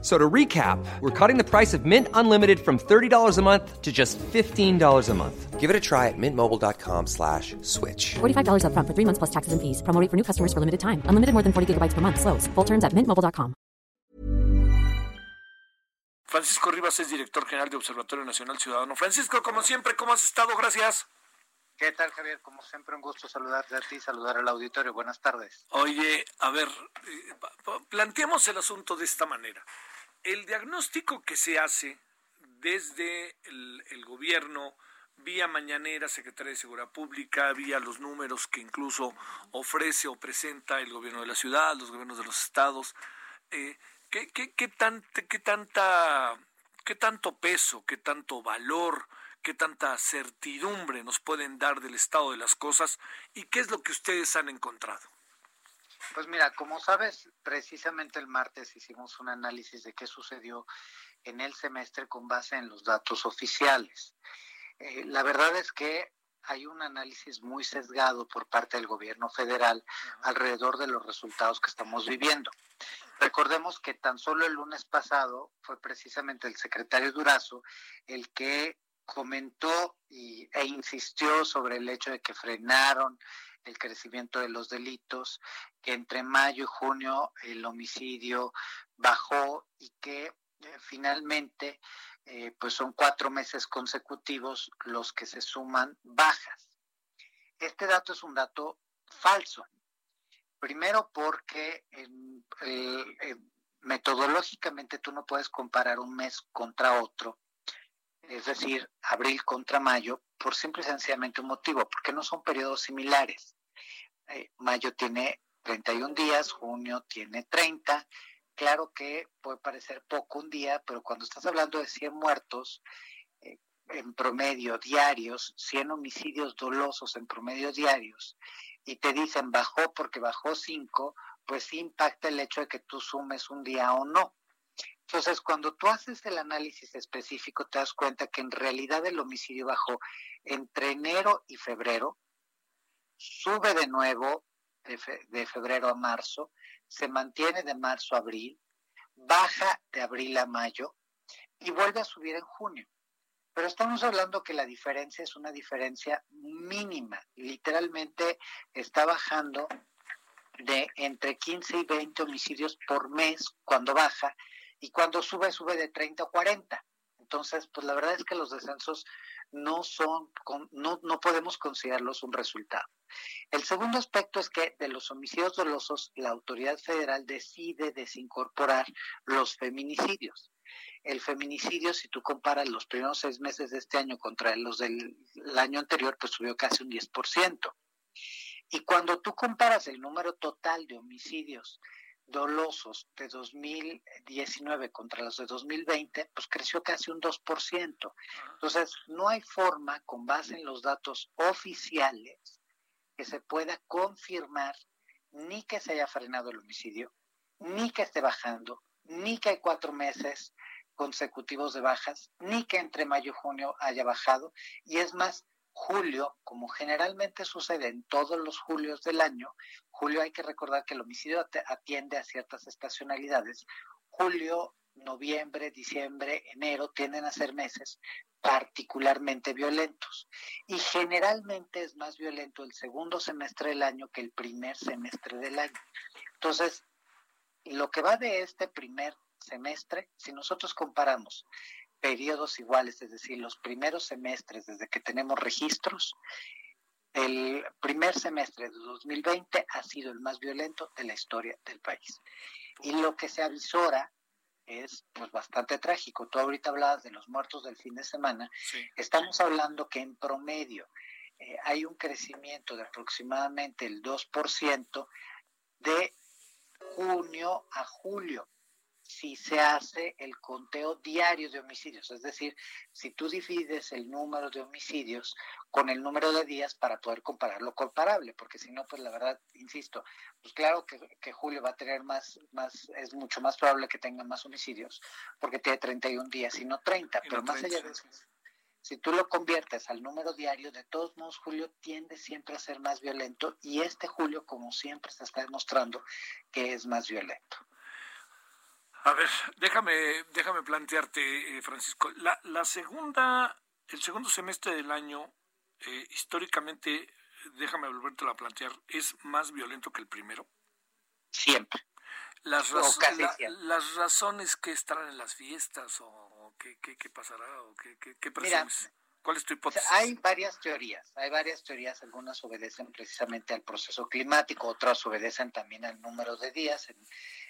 So to recap, we're cutting the price of Mint Unlimited from $30 a month to just $15 a month. Give it a try at mintmobile.com slash switch. $45 up front for three months plus taxes and fees. Promo rate for new customers for limited time. Unlimited more than 40 gigabytes per month. Slows. Full terms at mintmobile.com. Francisco Rivas es director general de Observatorio Nacional Ciudadano. Francisco, como siempre, ¿cómo has estado? Gracias. ¿Qué tal, Javier? Como siempre, un gusto saludarte a ti y saludar al auditorio. Buenas tardes. Oye, a ver, eh, planteemos el asunto de esta manera. El diagnóstico que se hace desde el, el gobierno, vía mañanera, Secretaría de Seguridad Pública, vía los números que incluso ofrece o presenta el gobierno de la ciudad, los gobiernos de los estados, eh, ¿qué, qué, qué, tan, qué, tanta, ¿qué tanto peso, qué tanto valor, qué tanta certidumbre nos pueden dar del estado de las cosas y qué es lo que ustedes han encontrado? Pues mira, como sabes, precisamente el martes hicimos un análisis de qué sucedió en el semestre con base en los datos oficiales. Eh, la verdad es que hay un análisis muy sesgado por parte del gobierno federal alrededor de los resultados que estamos viviendo. Recordemos que tan solo el lunes pasado fue precisamente el secretario Durazo el que comentó e insistió sobre el hecho de que frenaron el crecimiento de los delitos, que entre mayo y junio el homicidio bajó y que eh, finalmente eh, pues son cuatro meses consecutivos los que se suman bajas. Este dato es un dato falso. Primero porque metodológicamente tú no puedes comparar un mes contra otro, es decir, abril contra mayo, por simple y sencillamente un motivo, porque no son periodos similares. Eh, mayo tiene 31 días, junio tiene 30. Claro que puede parecer poco un día, pero cuando estás hablando de 100 muertos eh, en promedio diarios, 100 homicidios dolosos en promedio diarios, y te dicen bajó porque bajó 5, pues impacta el hecho de que tú sumes un día o no. Entonces, cuando tú haces el análisis específico, te das cuenta que en realidad el homicidio bajó entre enero y febrero, sube de nuevo de, febrero a marzo, se mantiene de marzo a abril, baja de abril a mayo y vuelve a subir en junio. Pero estamos hablando que la diferencia es una diferencia mínima. Literalmente está bajando de entre 15 y 20 homicidios por mes cuando baja y cuando sube, sube de 30 o 40. Entonces, pues la verdad es que los descensos no son, no, no podemos considerarlos un resultado. El segundo aspecto es que de los homicidios dolosos, la autoridad federal decide desincorporar los feminicidios. El feminicidio, si tú comparas los primeros seis meses de este año contra los del año anterior, pues subió casi un 10%. Y cuando tú comparas el número total de homicidios dolosos de 2019 contra los de 2020, pues creció casi un 2%. Entonces, no hay forma, con base en los datos oficiales, que se pueda confirmar ni que se haya frenado el homicidio, ni que esté bajando, ni que hay cuatro meses consecutivos de bajas, ni que entre mayo y junio haya bajado. Y es más, julio, como generalmente sucede en todos los julios del año, julio hay que recordar que el homicidio atiende a ciertas estacionalidades. Julio, noviembre, diciembre, enero tienden a ser meses particularmente violentos. Y generalmente es más violento el segundo semestre del año que el primer semestre del año. Entonces, lo que va de este primer semestre, si nosotros comparamos periodos iguales, es decir, los primeros semestres desde que tenemos registros, el primer semestre de 2020 ha sido el más violento de la historia del país. Y lo que se avisora es pues bastante trágico. Tú ahorita hablabas de los muertos del fin de semana. Estamos hablando que en promedio eh, hay un crecimiento de aproximadamente el 2% de junio a julio si se hace el conteo diario de homicidios, es decir, si tú divides el número de homicidios con el número de días para poder compararlo comparable, porque si no, pues la verdad, insisto, pues claro que, que, Julio va a tener más, más, es mucho más probable que tenga más homicidios, porque tiene 31 días y no 30, pero más allá de eso, si tú lo conviertes al número diario, de todos modos, Julio tiende siempre a ser más violento y este Julio, como siempre, se está demostrando que es más violento. A ver, déjame, déjame plantearte, eh, Francisco, la, la segunda, el segundo semestre del año, eh, históricamente, déjame volverte a plantear, es más violento que el primero. Siempre. Las, las razones que estarán en las fiestas o qué, qué, qué pasará o qué, qué, qué presumes. ¿Cuál es tu hipótesis? Hay varias teorías, hay varias teorías, algunas obedecen precisamente al proceso climático, otras obedecen también al número de días. En,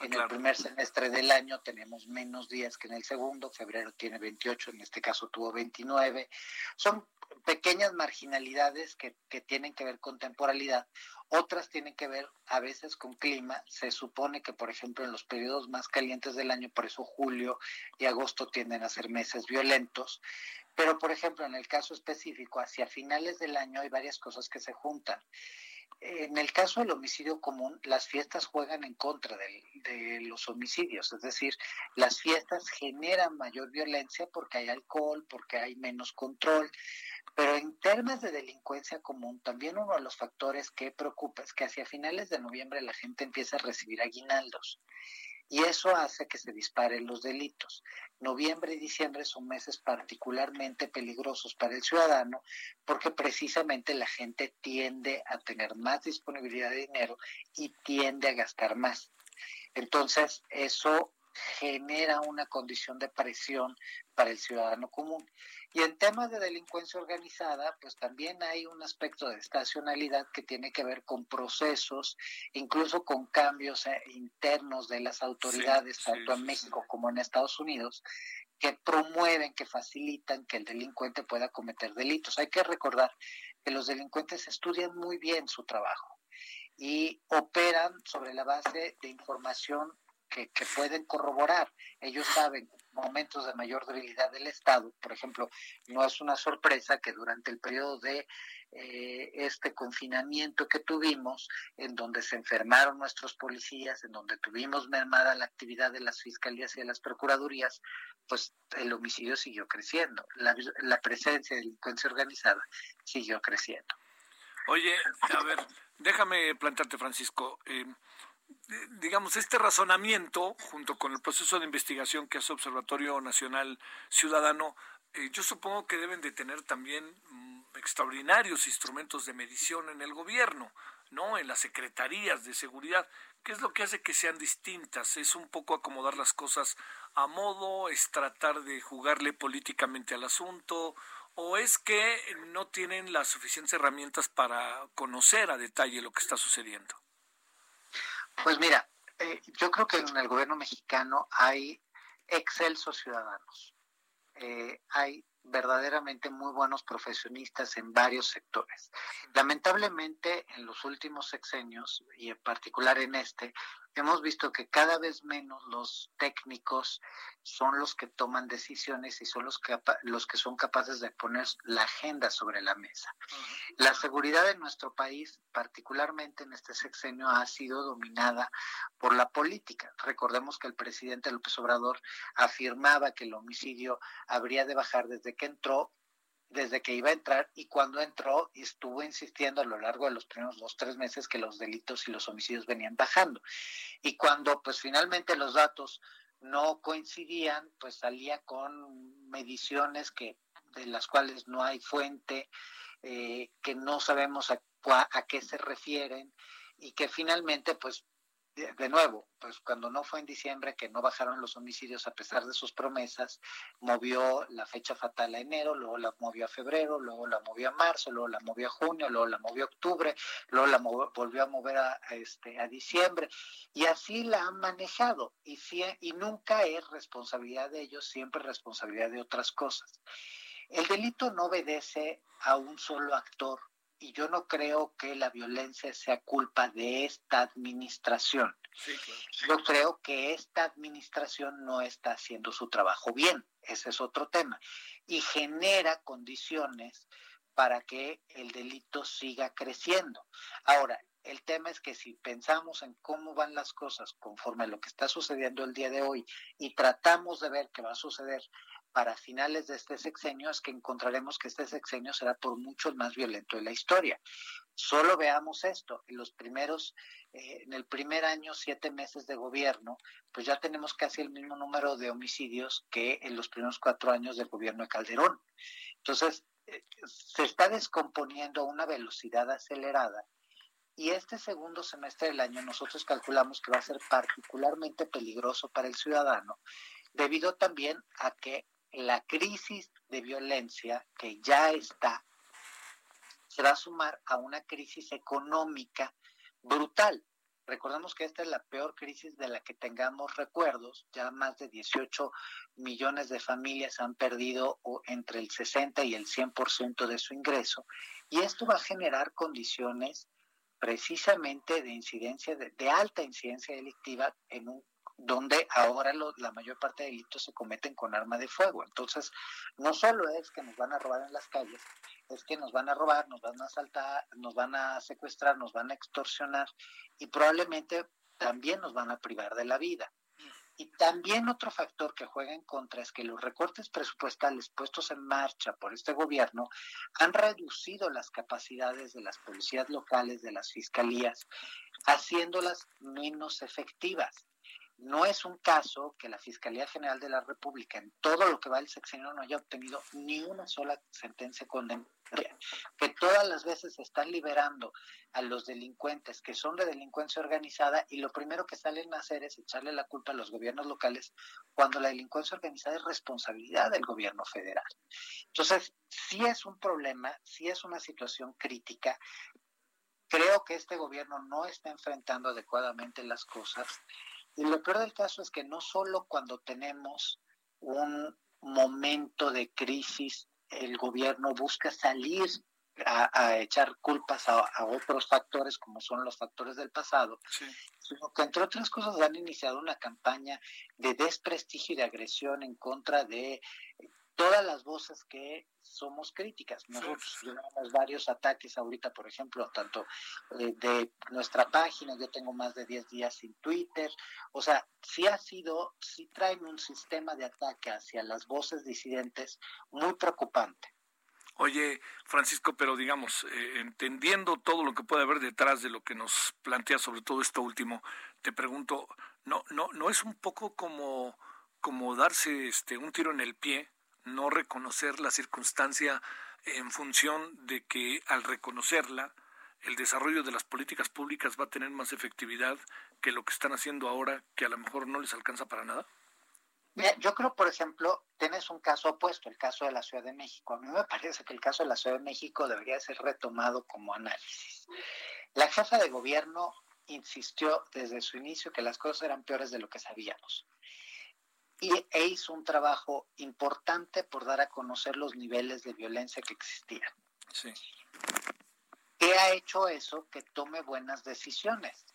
ah, en el primer semestre del año tenemos menos días que en el segundo, febrero tiene 28, en este caso tuvo 29. Son pequeñas marginalidades que, que tienen que ver con temporalidad, otras tienen que ver a veces con clima. Se supone que, por ejemplo, en los periodos más calientes del año, por eso julio y agosto tienden a ser meses violentos. Pero, por ejemplo, en el caso específico, hacia finales del año hay varias cosas que se juntan. En el caso del homicidio común, las fiestas juegan en contra de, los homicidios, es decir, las fiestas generan mayor violencia porque hay alcohol, porque hay menos control, pero en términos de delincuencia común, también uno de los factores que preocupa es que hacia finales de noviembre la gente empieza a recibir aguinaldos y eso hace que se disparen los delitos. Noviembre y diciembre son meses particularmente peligrosos para el ciudadano porque precisamente la gente tiende a tener más disponibilidad de dinero y tiende a gastar más. Entonces, eso genera una condición de presión para el ciudadano común. Y en temas de delincuencia organizada, pues también hay un aspecto de estacionalidad que tiene que ver con procesos, incluso con cambios eh, internos de las autoridades, tanto en México como en Estados Unidos, que promueven, que facilitan que el delincuente pueda cometer delitos. Hay que recordar que los delincuentes estudian muy bien su trabajo y operan sobre la base de información que, que, pueden corroborar. Ellos saben momentos de mayor debilidad del Estado. Por ejemplo, no es una sorpresa que durante el periodo de eh, este confinamiento que tuvimos, en donde se enfermaron nuestros policías, en donde tuvimos mermada la actividad de las fiscalías y de las procuradurías, pues el homicidio siguió creciendo, la, presencia de delincuencia organizada siguió creciendo. Oye, a ver, déjame plantarte, Francisco. Eh, digamos, este razonamiento, junto con el proceso de investigación que hace Observatorio Nacional Ciudadano, eh, yo supongo que deben de tener también mm, extraordinarios instrumentos de medición en el gobierno, ¿no? En las secretarías de seguridad. ¿Qué es lo que hace que sean distintas? ¿Es un poco acomodar las cosas a modo? ¿Es tratar de jugarle políticamente al asunto? ¿O es que no tienen las suficientes herramientas para conocer a detalle lo que está sucediendo? Pues mira, eh, yo creo que en el gobierno mexicano hay excelsos ciudadanos. Eh, hay verdaderamente muy buenos profesionistas en varios sectores. Lamentablemente, en los últimos sexenios, y en particular en este, hemos visto que cada vez menos los técnicos son los que toman decisiones y son los que, los que son capaces de poner la agenda sobre la mesa. La seguridad en nuestro país, particularmente en este sexenio, ha sido dominada por la política. Recordemos que el presidente López Obrador afirmaba que el homicidio habría de bajar desde que entró desde que iba a entrar y cuando entró estuvo insistiendo a lo largo de los primeros dos, tres meses que los delitos y los homicidios venían bajando. Y cuando pues finalmente los datos no coincidían, pues salía con mediciones que de las cuales no hay fuente, eh, que no sabemos a, a qué se refieren y que finalmente pues de, nuevo, pues cuando no fue en diciembre que no bajaron los homicidios a pesar de sus promesas, movió la fecha fatal a enero, luego la movió a febrero, luego la movió a marzo, luego la movió a junio, luego la movió a octubre, luego la volvió a mover a, este, a diciembre. Y así la han manejado y, y nunca es responsabilidad de ellos, siempre responsabilidad de otras cosas. El delito no obedece a un solo actor y yo no creo que la violencia sea culpa de esta administración. Yo creo que esta administración no está haciendo su trabajo bien, ese es otro tema, y genera condiciones para que el delito siga creciendo. Ahora, el tema es que si pensamos en cómo van las cosas conforme a lo que está sucediendo el día de hoy y tratamos de ver qué va a suceder para finales de este sexenio, es que encontraremos que este sexenio será por mucho el más violento de la historia. Solo veamos esto, en los primeros, eh, en el primer año, siete meses de gobierno, pues ya tenemos casi el mismo número de homicidios que en los primeros cuatro años del gobierno de Calderón. Entonces, eh, se está descomponiendo a una velocidad acelerada y este segundo semestre del año nosotros calculamos que va a ser particularmente peligroso para el ciudadano, debido también a que la crisis de violencia que ya está se va a sumar a una crisis económica brutal. Recordemos que esta es la peor crisis de la que tengamos recuerdos. Ya más de 18 millones de familias han perdido entre el 60 y el 100% de su ingreso. Y esto va a generar condiciones precisamente de incidencia, de, alta incidencia delictiva en un donde ahora la mayor parte de delitos se cometen con arma de fuego. Entonces, no solo es que nos van a robar en las calles, es que nos van a robar, nos van a asaltar, nos van a secuestrar, nos van a extorsionar y probablemente también nos van a privar de la vida. Y también otro factor que juega en contra es que los recortes presupuestales puestos en marcha por este gobierno han reducido las capacidades de las policías locales, de las fiscalías, haciéndolas menos efectivas. No es un caso que la Fiscalía General de la República en todo lo que va el sexenio no haya obtenido ni una sola sentencia condenatoria, que todas las veces están liberando a los delincuentes que son de delincuencia organizada y lo primero que salen a hacer es echarle la culpa a los gobiernos locales cuando la delincuencia organizada es responsabilidad del gobierno federal. Entonces, sí es un problema, sí es una situación crítica. Creo que este gobierno no está enfrentando adecuadamente las cosas y lo peor del caso es que no solo cuando tenemos un momento de crisis, el gobierno busca salir a, echar culpas a, otros factores como son los factores del pasado, sino que entre otras cosas han iniciado una campaña de desprestigio y de agresión en contra de todas las voces que somos críticas. Nosotros llevamos varios ataques ahorita, por ejemplo, tanto eh, de, nuestra página, yo tengo más de 10 días sin Twitter, o sea, sí ha sido, sí traen un sistema de ataque hacia las voces disidentes muy preocupante. Oye, Francisco, pero digamos, eh, entendiendo todo lo que puede haber detrás de lo que nos plantea sobre todo esto último, te pregunto, ¿no, no, no es un poco como, como darse este, un tiro en el pie no reconocer la circunstancia en función de que al reconocerla, el desarrollo de las políticas públicas va a tener más efectividad que lo que están haciendo ahora, que a lo mejor no les alcanza para nada? yo creo, por ejemplo, tienes un caso opuesto, el caso de la Ciudad de México. A mí me parece que el caso de la Ciudad de México debería ser retomado como análisis. La jefa de gobierno insistió desde su inicio que las cosas eran peores de lo que sabíamos y, e hizo un trabajo importante por dar a conocer los niveles de violencia que existían. Sí. ¿Qué ha hecho eso? Que tome buenas decisiones.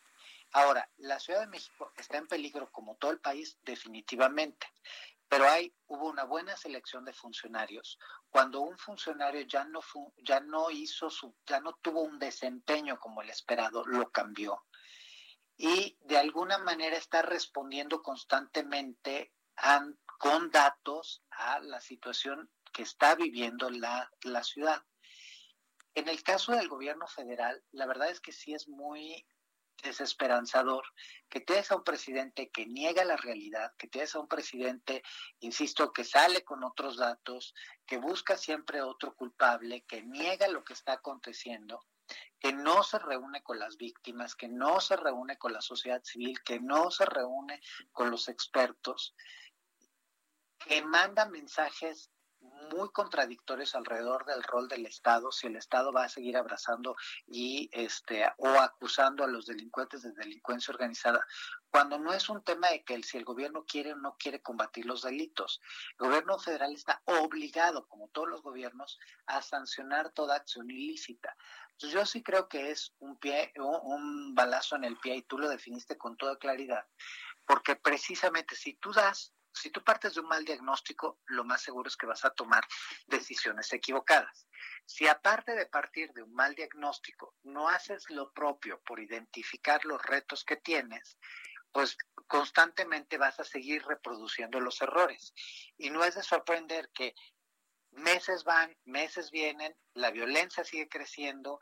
Ahora, la Ciudad de México está en peligro como todo el país, definitivamente, pero hay hubo una buena selección de funcionarios. Cuando un funcionario ya no ya no hizo su ya no tuvo un desempeño como el esperado, lo cambió. Y de alguna manera está respondiendo constantemente con datos a la situación que está viviendo la, la ciudad. En el caso del gobierno federal, la verdad es que sí es muy desesperanzador que tienes a un presidente que niega la realidad, que tienes a un presidente, insisto, que sale con otros datos, que busca siempre otro culpable, que niega lo que está aconteciendo, que no se reúne con las víctimas, que no se reúne con la sociedad civil, que no se reúne con los expertos que manda mensajes muy contradictorios alrededor del rol del Estado, si el Estado va a seguir abrazando y este o acusando a los delincuentes de delincuencia organizada, cuando no es un tema de que si el gobierno quiere o no quiere combatir los delitos. El gobierno federal está obligado, como todos los gobiernos, a sancionar toda acción ilícita. Entonces yo sí creo que es un pie, un balazo en el pie y tú lo definiste con toda claridad, porque precisamente si tú das si tú partes de un mal diagnóstico, lo más seguro es que vas a tomar decisiones equivocadas. Si aparte de partir de un mal diagnóstico, no haces lo propio por identificar los retos que tienes, pues constantemente vas a seguir reproduciendo los errores. Y no es de sorprender que meses van, meses vienen, la violencia sigue creciendo,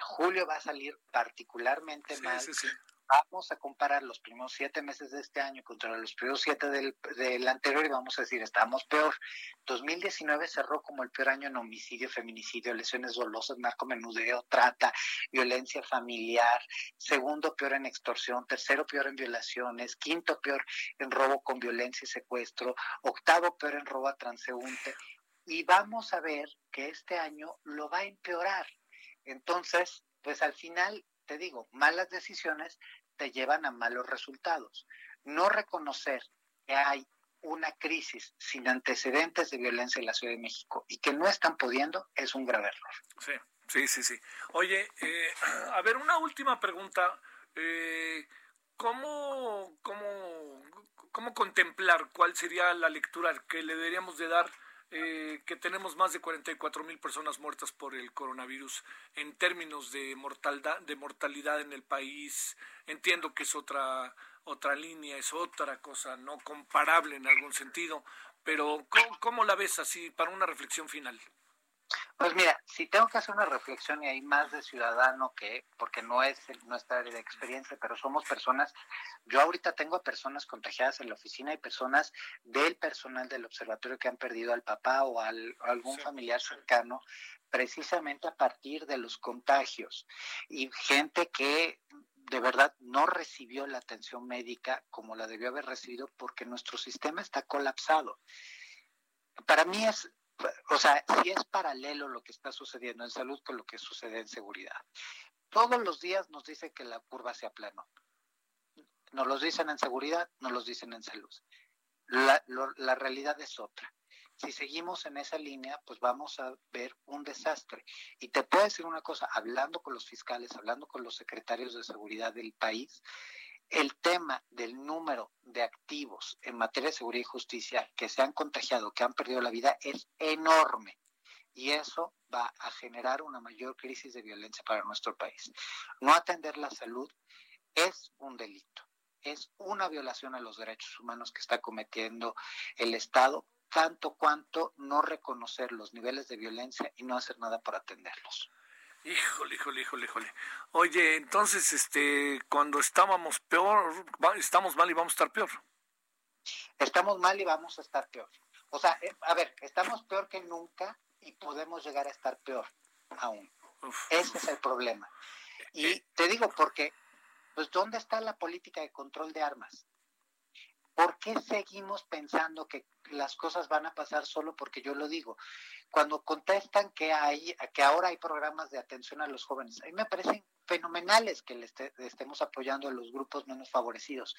julio va a salir particularmente mal, vamos a comparar los primeros siete meses de este año contra los primeros siete del, anterior y vamos a decir, estamos peor. 2019 cerró como el peor año en homicidio, feminicidio, lesiones dolosas, narcomenudeo, trata, violencia familiar, segundo peor en extorsión, tercero peor en violaciones, quinto peor en robo con violencia y secuestro, octavo peor en robo a transeúnte. Y vamos a ver que este año lo va a empeorar. Entonces, pues al final te digo, malas decisiones te llevan a malos resultados. No reconocer que hay una crisis sin antecedentes de violencia en la Ciudad de México y que no están pudiendo es un grave error. Sí, sí, sí, sí. Oye, eh, a ver, una última pregunta. Eh, ¿cómo, cómo, ¿Cómo contemplar cuál sería la lectura que le deberíamos de dar eh, que tenemos más de 44 mil personas muertas por el coronavirus en términos de mortalidad, de mortalidad en el país. Entiendo que es otra, otra línea, es otra cosa no comparable en algún sentido, pero cómo la ves así para una reflexión final? Pues mira, si tengo que hacer una reflexión y hay más de ciudadano que, porque no es nuestra área de experiencia, pero somos personas, yo ahorita tengo personas contagiadas en la oficina y personas del personal del observatorio que han perdido al papá o al, algún familiar cercano, precisamente a partir de los contagios. Y gente que de verdad no recibió la atención médica como la debió haber recibido porque nuestro sistema está colapsado. Para mí es o sea, si es paralelo lo que está sucediendo en salud con lo que sucede en seguridad. Todos los días nos dicen que la curva se aplanó. Nos los dicen en seguridad, nos los dicen en salud. La, la realidad es otra. Si seguimos en esa línea, pues vamos a ver un desastre. Y te puedo decir una cosa, hablando con los fiscales, hablando con los secretarios de seguridad del país, el tema del número de activos en materia de seguridad y justicia que se han contagiado, que han perdido la vida, es enorme. Y eso va a generar una mayor crisis de violencia para nuestro país. No atender la salud es un delito, es una violación a los derechos humanos que está cometiendo el Estado, tanto cuanto no reconocer los niveles de violencia y no hacer nada para atenderlos. Híjole, híjole, híjole, híjole. Oye, entonces, este, cuando estábamos peor, estamos mal y vamos a estar peor. Estamos mal y vamos a estar peor. O sea, eh, a ver, estamos peor que nunca y podemos llegar a estar peor aún. Ese es el problema. Y eh, te digo porque, pues, ¿dónde está la política de control de armas? ¿Por qué seguimos pensando que las cosas van a pasar solo porque yo lo digo? Cuando contestan que hay, que ahora hay programas de atención a los jóvenes, a mí me parecen fenomenales que le estemos apoyando a los grupos menos favorecidos,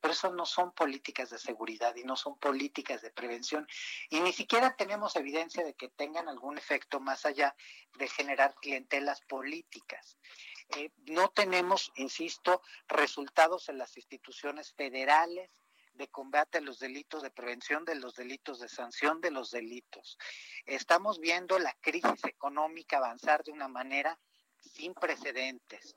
pero eso no son políticas de seguridad y no son políticas de prevención y ni siquiera tenemos evidencia de que tengan algún efecto más allá de generar clientelas políticas. Eh, no tenemos, insisto, resultados en las instituciones federales de combate a los delitos, de prevención de los delitos, de sanción de los delitos. Estamos viendo la crisis económica avanzar de una manera sin precedentes.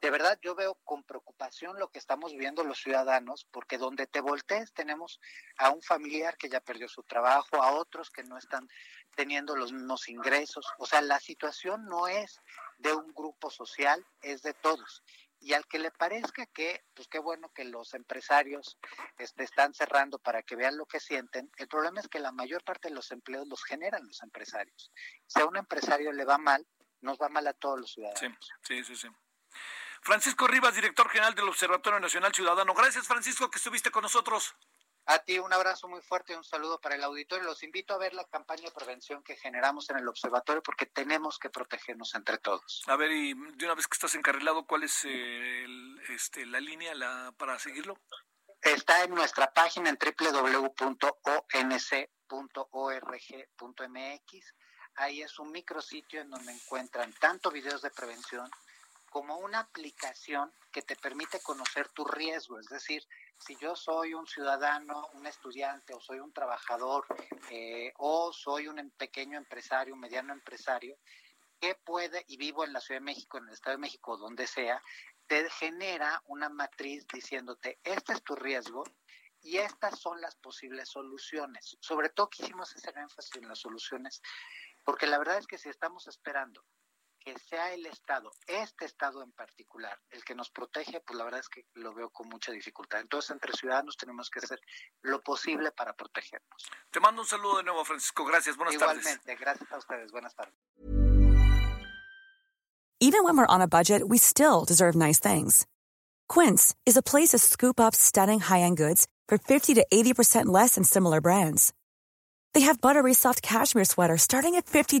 De verdad, yo veo con preocupación lo que estamos viendo los ciudadanos, porque donde te voltees tenemos a un familiar que ya perdió su trabajo, a otros que no están teniendo los mismos ingresos. O sea, la situación no es de un grupo social, es de todos y al que le parezca que, pues qué bueno que los empresarios este, están cerrando para que vean lo que sienten, el problema es que la mayor parte de los empleos los generan los empresarios. Si a un empresario le va mal, nos va mal a todos los ciudadanos. Sí, sí, sí. Francisco Rivas, director general del Observatorio Nacional Ciudadano. Gracias, Francisco, que estuviste con nosotros. A ti un abrazo muy fuerte y un saludo para el auditorio. Los invito a ver la campaña de prevención que generamos en el observatorio porque tenemos que protegernos entre todos. A ver, y de una vez que estás encarrilado, ¿cuál es este, la línea la, para seguirlo? Está en nuestra página en www.onc.org.mx. Ahí es un micrositio en donde encuentran tanto videos de prevención como una aplicación que te permite conocer tu riesgo. Es decir, si yo soy un ciudadano, un estudiante o soy un trabajador eh, o soy un em, pequeño empresario, un mediano empresario, ¿qué puede, y vivo en la Ciudad de México, en el Estado de México, donde sea, te genera una matriz diciéndote, este es tu riesgo y estas son las posibles soluciones. Sobre todo quisimos hacer énfasis en las soluciones, porque la verdad es que si estamos esperando que sea el Estado, este Estado en particular, el que nos protege, pues la verdad es que lo veo con mucha dificultad. Entonces, entre ciudadanos tenemos que hacer lo posible para protegernos. Te mando un saludo de nuevo, Francisco. Gracias. Buenas Igualmente, tardes. Igualmente, gracias a ustedes. Buenas tardes. Even when we're on a budget, we still deserve nice things. Quince is a place to scoop up stunning high-end goods for 50 to 80% less than similar brands. They have buttery soft cashmere sweaters starting at $50